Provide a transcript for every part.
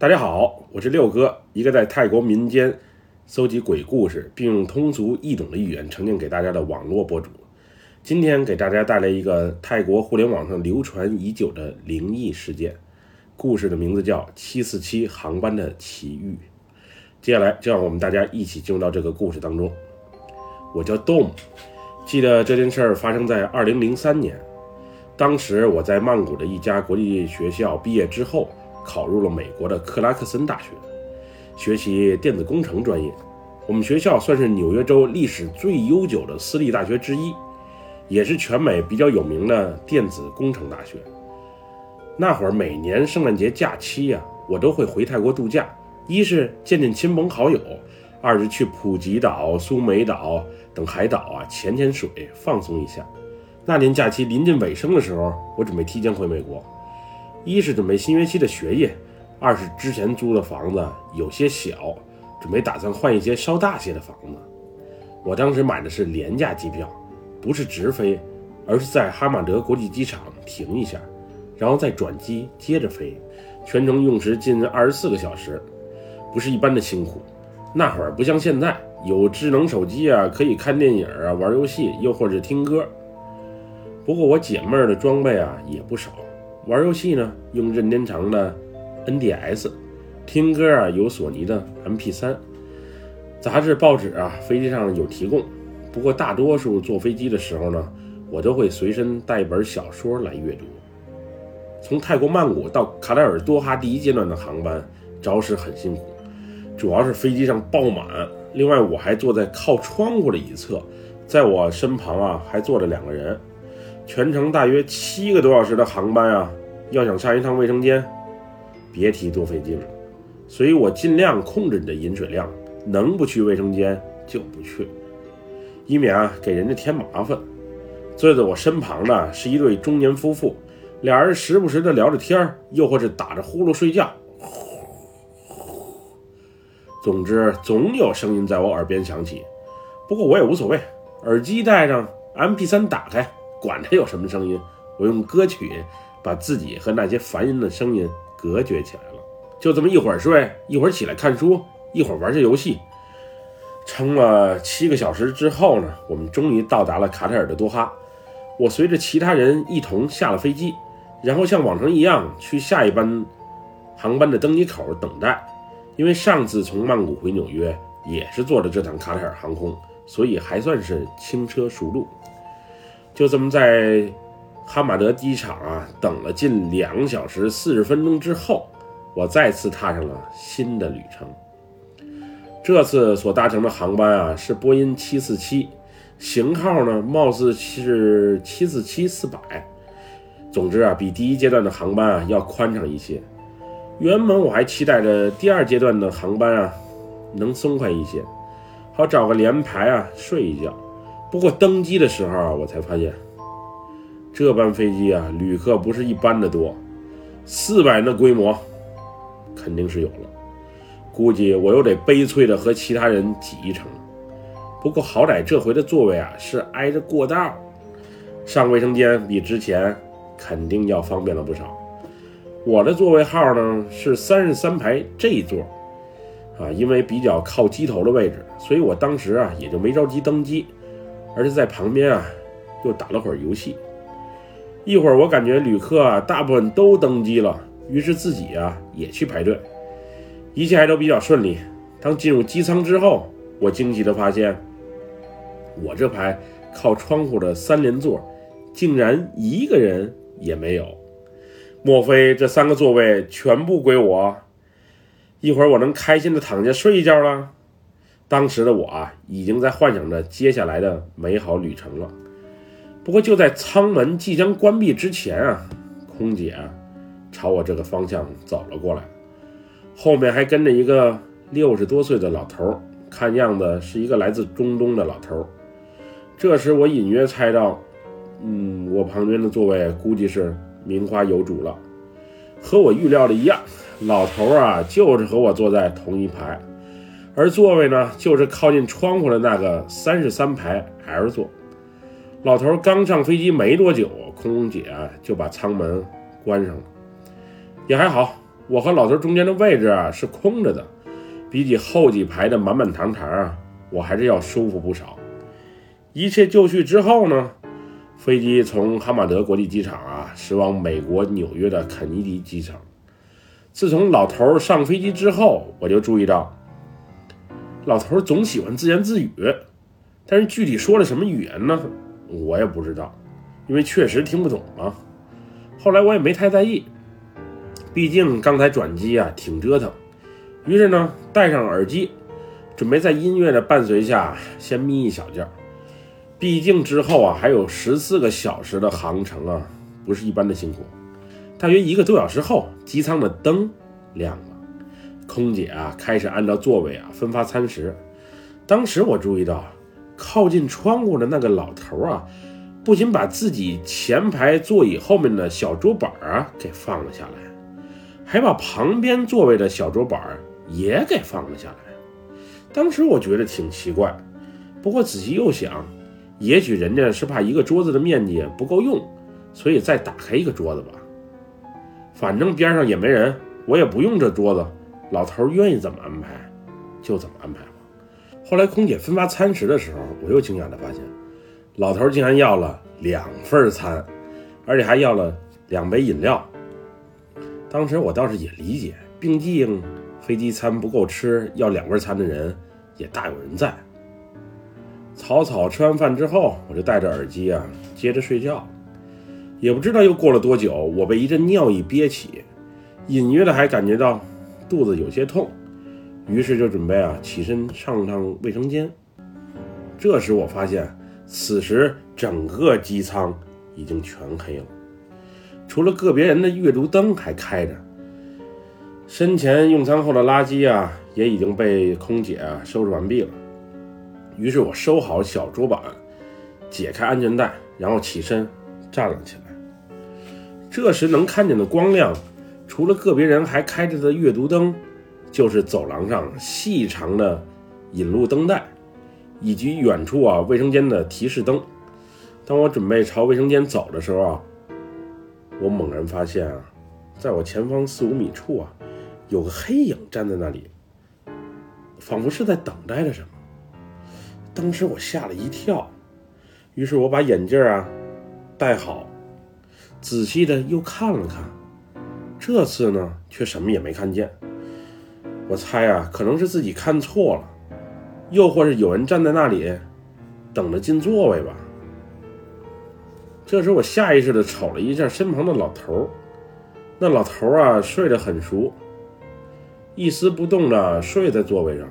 大家好，我是六哥，一个在泰国民间搜集鬼故事，并用通俗易懂的语言呈现给大家的网络博主。今天给大家带来一个泰国互联网上流传已久的灵异事件，故事的名字叫《七四七航班的奇遇》。接下来就让我们大家一起进入到这个故事当中。我叫 Dom，记得这件事儿发生在二零零三年，当时我在曼谷的一家国际学校毕业之后。考入了美国的克拉克森大学，学习电子工程专业。我们学校算是纽约州历史最悠久的私立大学之一，也是全美比较有名的电子工程大学。那会儿每年圣诞节假期呀，我都会回泰国度假，一是见见亲朋好友，二是去普吉岛、苏梅岛等海岛啊潜潜水，放松一下。那年假期临近尾声的时候，我准备提前回美国。一是准备新学期的学业，二是之前租的房子有些小，准备打算换一些稍大些的房子。我当时买的是廉价机票，不是直飞，而是在哈马德国际机场停一下，然后再转机接着飞，全程用时近二十四个小时，不是一般的辛苦。那会儿不像现在有智能手机啊，可以看电影啊、玩游戏，又或者听歌。不过我姐妹儿的装备啊也不少。玩游戏呢，用任天堂的 NDS；听歌啊，有索尼的 MP3；杂志、报纸啊，飞机上有提供。不过大多数坐飞机的时候呢，我都会随身带一本小说来阅读。从泰国曼谷到卡塔尔多哈第一阶段的航班，着实很辛苦，主要是飞机上爆满。另外，我还坐在靠窗户的一侧，在我身旁啊，还坐着两个人。全程大约七个多小时的航班啊，要想上一趟卫生间，别提多费劲了。所以我尽量控制你的饮水量，能不去卫生间就不去，以免啊给人家添麻烦。坐在我身旁的是一对中年夫妇，俩人时不时的聊着天又或是打着呼噜睡觉。总之，总有声音在我耳边响起。不过我也无所谓，耳机戴上，MP3 打开。管它有什么声音，我用歌曲把自己和那些烦人的声音隔绝起来了。就这么一会儿睡，一会儿起来看书，一会儿玩些游戏，撑了七个小时之后呢，我们终于到达了卡塔尔的多哈。我随着其他人一同下了飞机，然后像往常一样去下一班航班的登机口等待。因为上次从曼谷回纽约也是坐的这趟卡塔尔航空，所以还算是轻车熟路。就这么在哈马德机场啊等了近两小时四十分钟之后，我再次踏上了新的旅程。这次所搭乘的航班啊是波音七四七，型号呢貌似是七四七四百。总之啊，比第一阶段的航班啊要宽敞一些。原本我还期待着第二阶段的航班啊能松快一些，好找个连排啊睡一觉。不过登机的时候啊，我才发现，这班飞机啊，旅客不是一般的多，四百人的规模肯定是有了。估计我又得悲催的和其他人挤一层。不过好歹这回的座位啊是挨着过道，上卫生间比之前肯定要方便了不少。我的座位号呢是三十三排这一座，啊，因为比较靠机头的位置，所以我当时啊也就没着急登机。而是在旁边啊，又打了会儿游戏。一会儿我感觉旅客，大部分都登机了，于是自己啊也去排队，一切还都比较顺利。当进入机舱之后，我惊奇地发现，我这排靠窗户的三连座，竟然一个人也没有。莫非这三个座位全部归我？一会儿我能开心地躺下睡一觉了？当时的我啊，已经在幻想着接下来的美好旅程了。不过就在舱门即将关闭之前啊，空姐啊朝我这个方向走了过来，后面还跟着一个六十多岁的老头，看样子是一个来自中东的老头。这时我隐约猜到，嗯，我旁边的座位估计是名花有主了。和我预料的一样，老头啊就是和我坐在同一排。而座位呢，就是靠近窗户的那个三十三排 L 座。老头刚上飞机没多久，空姐就把舱门关上了。也还好，我和老头中间的位置啊是空着的，比起后几排的满满堂堂啊，我还是要舒服不少。一切就绪之后呢，飞机从哈马德国际机场啊驶往美国纽约的肯尼迪机场。自从老头上飞机之后，我就注意到，老头总喜欢自言自语，但是具体说了什么语言呢，我也不知道，因为确实听不懂啊。后来我也没太在意，毕竟刚才转机啊挺折腾，于是呢戴上耳机，准备在音乐的伴随下先眯一小觉。毕竟之后啊，还有十四个小时的航程啊，不是一般的辛苦。大约一个多小时后，机舱的灯亮了，空姐啊开始按照座位啊分发餐食。当时我注意到，靠近窗户的那个老头啊，不仅把自己前排座椅后面的小桌板啊给放了下来，还把旁边座位的小桌板也给放了下来。当时我觉得挺奇怪，不过仔细又想。也许人家是怕一个桌子的面积不够用，所以再打开一个桌子吧。反正边上也没人，我也不用这桌子。老头愿意怎么安排，就怎么安排。后来空姐分发餐食的时候，我又惊讶地发现，老头竟然要了两份餐，而且还要了两杯饮料。当时我倒是也理解，毕竟飞机餐不够吃，要两份餐的人也大有人在。草草吃完饭之后，我就戴着耳机啊，接着睡觉。也不知道又过了多久，我被一阵尿意憋起，隐约的还感觉到肚子有些痛，于是就准备啊起身上趟卫生间。这时我发现，此时整个机舱已经全黑了，除了个别人的阅读灯还开着。身前用餐后的垃圾啊，也已经被空姐啊收拾完毕了。于是我收好小桌板，解开安全带，然后起身站了起来。这时能看见的光亮，除了个别人还开着的阅读灯，就是走廊上细长的引路灯带，以及远处啊卫生间的提示灯。当我准备朝卫生间走的时候啊，我猛然发现啊，在我前方四五米处啊，有个黑影站在那里，仿佛是在等待着什么。当时我吓了一跳，于是我把眼镜啊戴好，仔细的又看了看，这次呢却什么也没看见。我猜啊，可能是自己看错了，又或是有人站在那里等着进座位吧。这时我下意识的瞅了一下身旁的老头那老头啊睡得很熟，一丝不动的睡在座位上，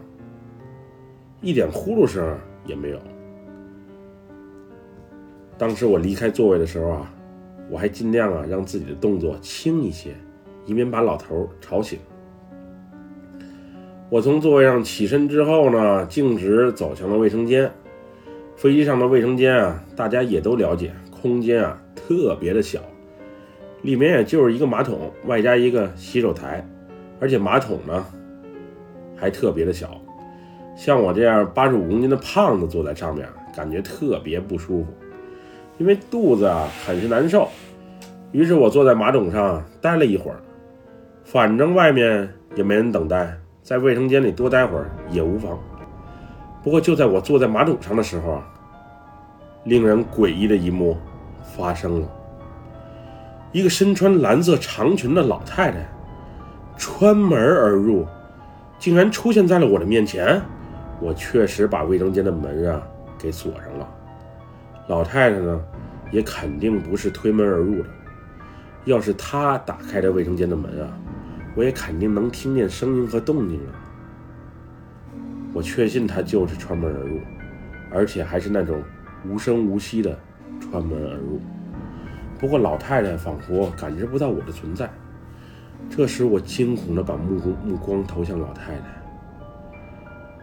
一点呼噜声。也没有。当时我离开座位的时候啊，我还尽量啊让自己的动作轻一些，以免把老头吵醒。我从座位上起身之后呢，径直走向了卫生间。飞机上的卫生间啊，大家也都了解，空间啊特别的小，里面也就是一个马桶，外加一个洗手台，而且马桶呢还特别的小。像我这样八十五公斤的胖子坐在上面，感觉特别不舒服，因为肚子啊很是难受。于是我坐在马桶上待了一会儿，反正外面也没人等待，在卫生间里多待会儿也无妨。不过就在我坐在马桶上的时候啊，令人诡异的一幕发生了：一个身穿蓝色长裙的老太太穿门而入，竟然出现在了我的面前。我确实把卫生间的门啊给锁上了，老太太呢也肯定不是推门而入的。要是她打开这卫生间的门啊，我也肯定能听见声音和动静啊。我确信她就是穿门而入，而且还是那种无声无息的穿门而入。不过老太太仿佛感知不到我的存在。这时我惊恐地把目光目光投向老太太。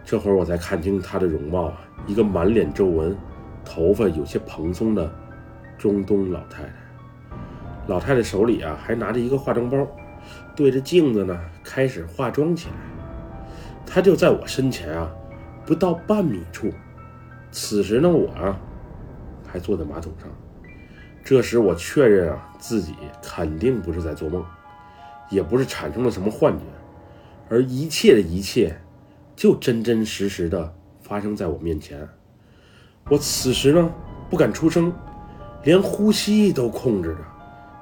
这会儿我才看清她的容貌啊，一个满脸皱纹、头发有些蓬松的中东老太太。老太太手里啊还拿着一个化妆包，对着镜子呢开始化妆起来。她就在我身前啊，不到半米处。此时呢，我啊还坐在马桶上。这时我确认啊自己肯定不是在做梦，也不是产生了什么幻觉，而一切的一切，就真真实实的发生在我面前。我此时呢，不敢出声，连呼吸都控制着，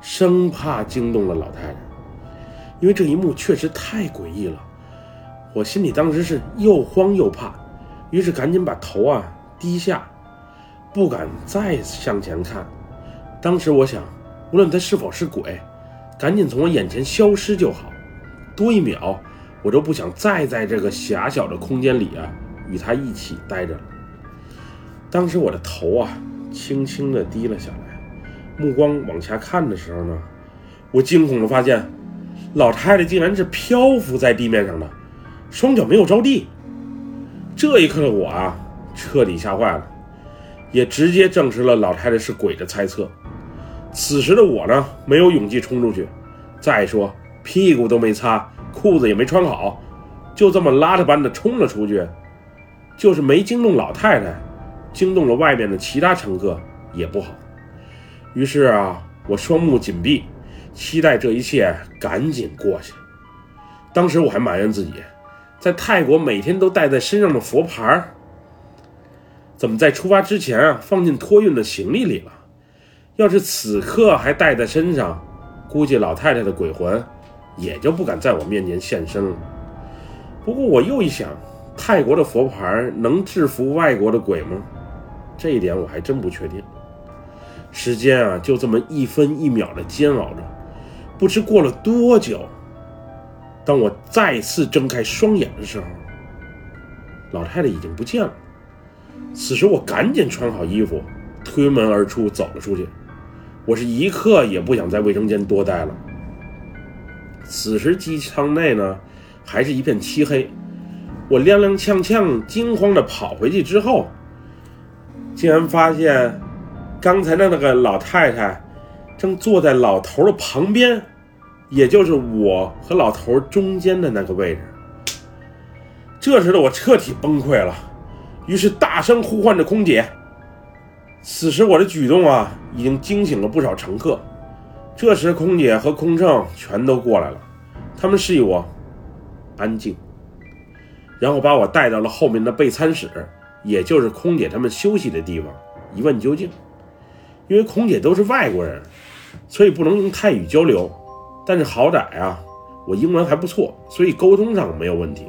生怕惊动了老太太。因为这一幕确实太诡异了，我心里当时是又慌又怕，于是赶紧把头啊低下，不敢再向前看。当时我想，无论他是否是鬼。赶紧从我眼前消失就好，多一秒，我都不想再在这个狭小的空间里啊与他一起待着了。当时我的头啊轻轻地低了下来，目光往下看的时候呢，我惊恐地发现，老太太竟然是漂浮在地面上的，双脚没有着地。这一刻的我啊彻底吓坏了，也直接证实了老太太是鬼的猜测。此时的我呢，没有勇气冲出去。再说，屁股都没擦，裤子也没穿好，就这么邋遢般的冲了出去，就是没惊动老太太，惊动了外面的其他乘客也不好。于是啊，我双目紧闭，期待这一切赶紧过去。当时我还埋怨自己，在泰国每天都带在身上的佛牌，怎么在出发之前啊放进托运的行李里了？要是此刻还带在身上，估计老太太的鬼魂也就不敢在我面前现身了。不过我又一想，泰国的佛牌能制服外国的鬼吗？这一点我还真不确定。时间啊，就这么一分一秒的煎熬着，不知过了多久。当我再次睁开双眼的时候，老太太已经不见了。此时我赶紧穿好衣服，推门而出，走了出去。我是一刻也不想在卫生间多待了。此时机舱内呢，还是一片漆黑。我踉踉跄跄、惊慌地跑回去之后，竟然发现刚才的那个老太太正坐在老头的旁边，也就是我和老头中间的那个位置。这时的我彻底崩溃了，于是大声呼唤着空姐。此时我的举动啊，已经惊醒了不少乘客。这时空姐和空乘全都过来了，他们示意我安静，然后把我带到了后面的备餐室，也就是空姐他们休息的地方，一问究竟。因为空姐都是外国人，所以不能用泰语交流。但是好歹啊，我英文还不错，所以沟通上没有问题。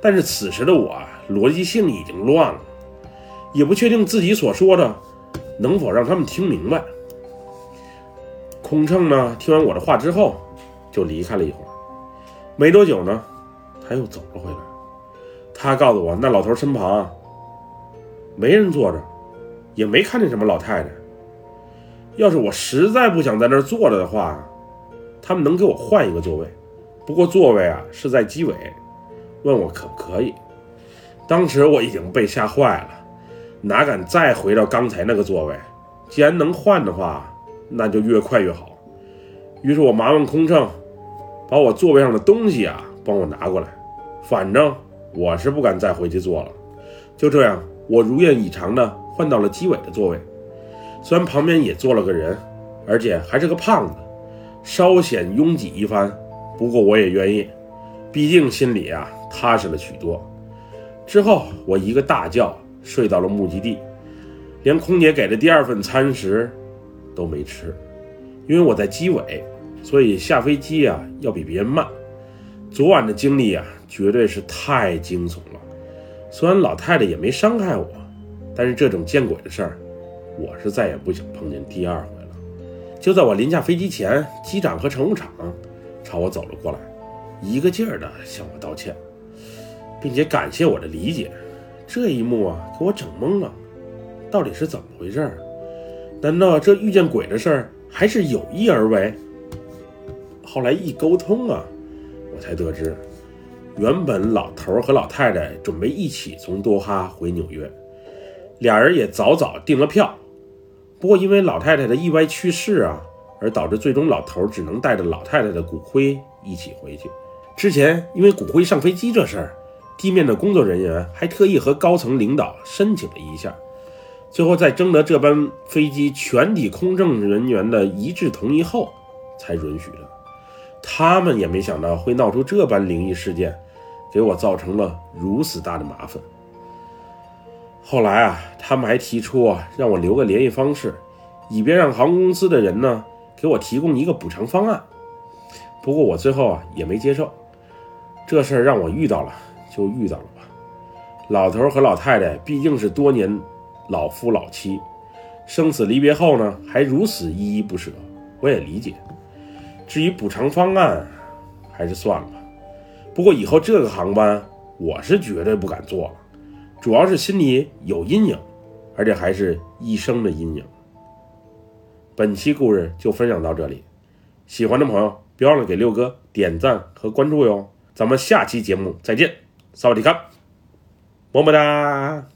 但是此时的我逻辑性已经乱了。也不确定自己所说的能否让他们听明白。空乘呢，听完我的话之后，就离开了一会儿。没多久呢，他又走了回来。他告诉我，那老头身旁没人坐着，也没看见什么老太太。要是我实在不想在那儿坐着的话，他们能给我换一个座位。不过座位啊是在机尾，问我可不可以。当时我已经被吓坏了。哪敢再回到刚才那个座位？既然能换的话，那就越快越好。于是我麻烦空乘把我座位上的东西啊帮我拿过来，反正我是不敢再回去坐了。就这样，我如愿以偿的换到了机尾的座位。虽然旁边也坐了个人，而且还是个胖子，稍显拥挤一番，不过我也愿意，毕竟心里啊踏实了许多。之后我一个大觉。睡到了目的地，连空姐给的第二份餐食都没吃，因为我在机尾，所以下飞机啊要比别人慢。昨晚的经历啊，绝对是太惊悚了。虽然老太太也没伤害我，但是这种见鬼的事儿，我是再也不想碰见第二回了。就在我临下飞机前，机长和乘务长朝我走了过来，一个劲儿的向我道歉，并且感谢我的理解。这一幕啊，给我整懵了，到底是怎么回事？难道这遇见鬼的事儿还是有意而为？后来一沟通啊，我才得知，原本老头和老太太准备一起从多哈回纽约，俩人也早早订了票。不过因为老太太的意外去世啊，而导致最终老头只能带着老太太的骨灰一起回去。之前因为骨灰上飞机这事儿。地面的工作人员还特意和高层领导申请了一下，最后在征得这班飞机全体空乘人员的一致同意后，才允许的。他们也没想到会闹出这般灵异事件，给我造成了如此大的麻烦。后来啊，他们还提出啊，让我留个联系方式，以便让航空公司的人呢给我提供一个补偿方案。不过我最后啊也没接受，这事儿让我遇到了就遇到了吧。老头和老太太毕竟是多年老夫老妻，生死离别后呢还如此依依不舍，我也理解。至于补偿方案，还是算了吧。不过以后这个航班我是绝对不敢坐了。主要是心里有阴影，而且还是一生的阴影。本期故事就分享到这里，喜欢的朋友别忘了给六哥点赞和关注哟。咱们下期节目再见，萨瓦迪卡，么么哒。